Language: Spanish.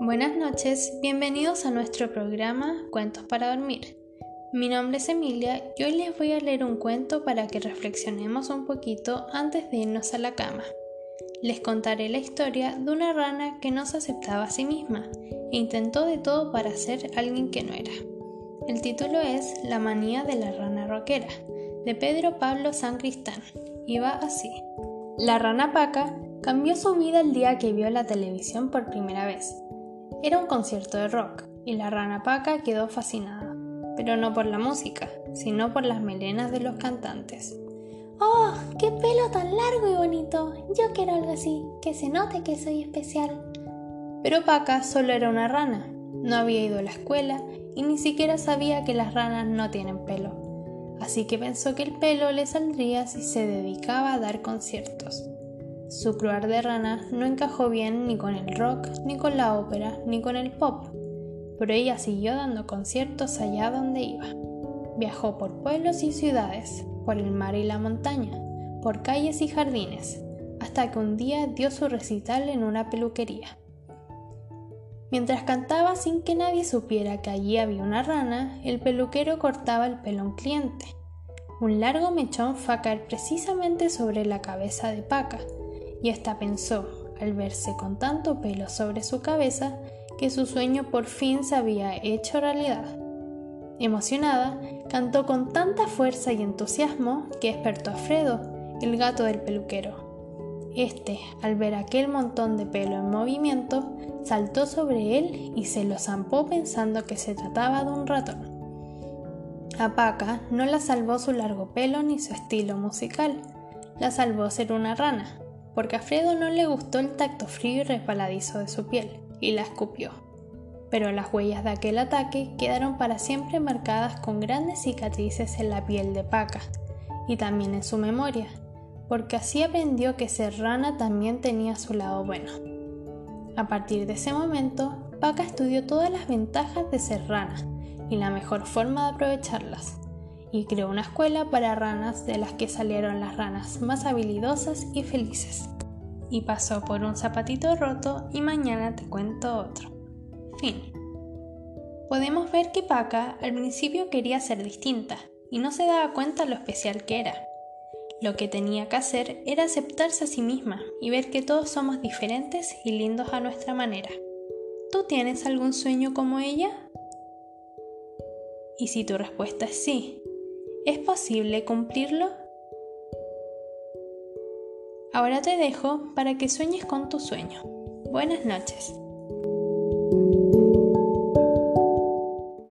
Buenas noches, bienvenidos a nuestro programa Cuentos para Dormir. Mi nombre es Emilia y hoy les voy a leer un cuento para que reflexionemos un poquito antes de irnos a la cama. Les contaré la historia de una rana que no se aceptaba a sí misma e intentó de todo para ser alguien que no era. El título es La manía de la rana roquera, de Pedro Pablo San Cristán, y va así. La rana Paca cambió su vida el día que vio la televisión por primera vez. Era un concierto de rock y la rana Paca quedó fascinada, pero no por la música, sino por las melenas de los cantantes. ¡Oh, qué pelo tan largo y bonito! Yo quiero algo así, que se note que soy especial. Pero Paca solo era una rana, no había ido a la escuela y ni siquiera sabía que las ranas no tienen pelo. Así que pensó que el pelo le saldría si se dedicaba a dar conciertos. Su cruar de rana no encajó bien ni con el rock, ni con la ópera, ni con el pop, pero ella siguió dando conciertos allá donde iba. Viajó por pueblos y ciudades, por el mar y la montaña, por calles y jardines, hasta que un día dio su recital en una peluquería. Mientras cantaba sin que nadie supiera que allí había una rana, el peluquero cortaba el pelo a un cliente. Un largo mechón fue a caer precisamente sobre la cabeza de Paca, y ésta pensó, al verse con tanto pelo sobre su cabeza, que su sueño por fin se había hecho realidad. Emocionada, cantó con tanta fuerza y entusiasmo que despertó a Fredo, el gato del peluquero. Este, al ver aquel montón de pelo en movimiento, saltó sobre él y se lo zampó pensando que se trataba de un ratón. A Paca no la salvó su largo pelo ni su estilo musical, la salvó ser una rana, porque a Fredo no le gustó el tacto frío y resbaladizo de su piel, y la escupió. Pero las huellas de aquel ataque quedaron para siempre marcadas con grandes cicatrices en la piel de Paca, y también en su memoria, porque así aprendió que ser rana también tenía su lado bueno. A partir de ese momento, Paca estudió todas las ventajas de ser rana y la mejor forma de aprovecharlas y creó una escuela para ranas de las que salieron las ranas más habilidosas y felices. Y pasó por un zapatito roto y mañana te cuento otro. Fin. Podemos ver que Paca al principio quería ser distinta y no se daba cuenta lo especial que era. Lo que tenía que hacer era aceptarse a sí misma y ver que todos somos diferentes y lindos a nuestra manera. ¿Tú tienes algún sueño como ella? Y si tu respuesta es sí, ¿Es posible cumplirlo? Ahora te dejo para que sueñes con tu sueño. Buenas noches.